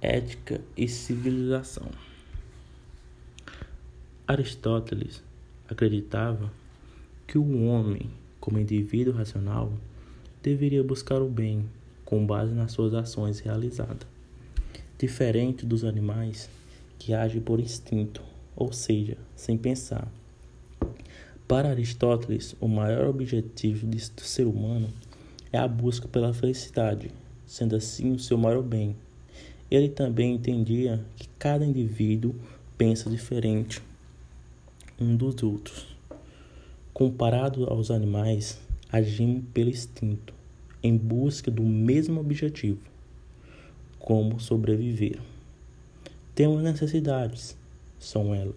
ética e civilização. Aristóteles acreditava que o homem, como indivíduo racional, deveria buscar o bem com base nas suas ações realizadas, diferente dos animais que agem por instinto, ou seja, sem pensar. Para Aristóteles, o maior objetivo do ser humano é a busca pela felicidade, sendo assim o seu maior bem. Ele também entendia que cada indivíduo pensa diferente um dos outros. Comparado aos animais, agimos pelo instinto, em busca do mesmo objetivo, como sobreviver. Temos necessidades, são elas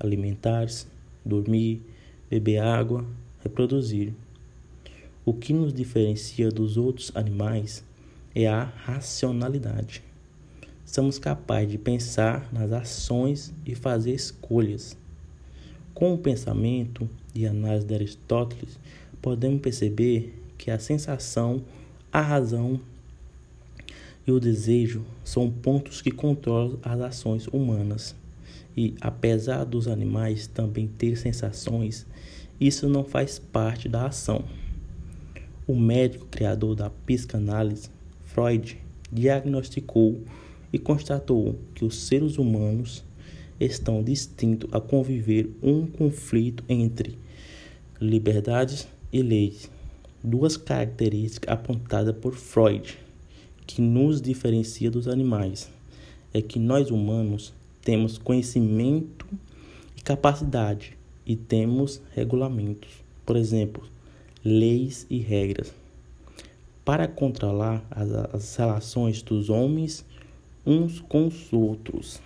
alimentares, dormir, beber água, reproduzir. O que nos diferencia dos outros animais é a racionalidade. Somos capazes de pensar nas ações e fazer escolhas. Com o pensamento e análise de Aristóteles, podemos perceber que a sensação, a razão e o desejo são pontos que controlam as ações humanas. E apesar dos animais também ter sensações, isso não faz parte da ação. O médico criador da psicanálise Freud diagnosticou e constatou que os seres humanos estão distintos a conviver um conflito entre liberdades e leis, duas características apontadas por Freud que nos diferencia dos animais é que nós humanos temos conhecimento e capacidade e temos regulamentos, por exemplo, leis e regras. Para controlar as, as relações dos homens uns com os outros.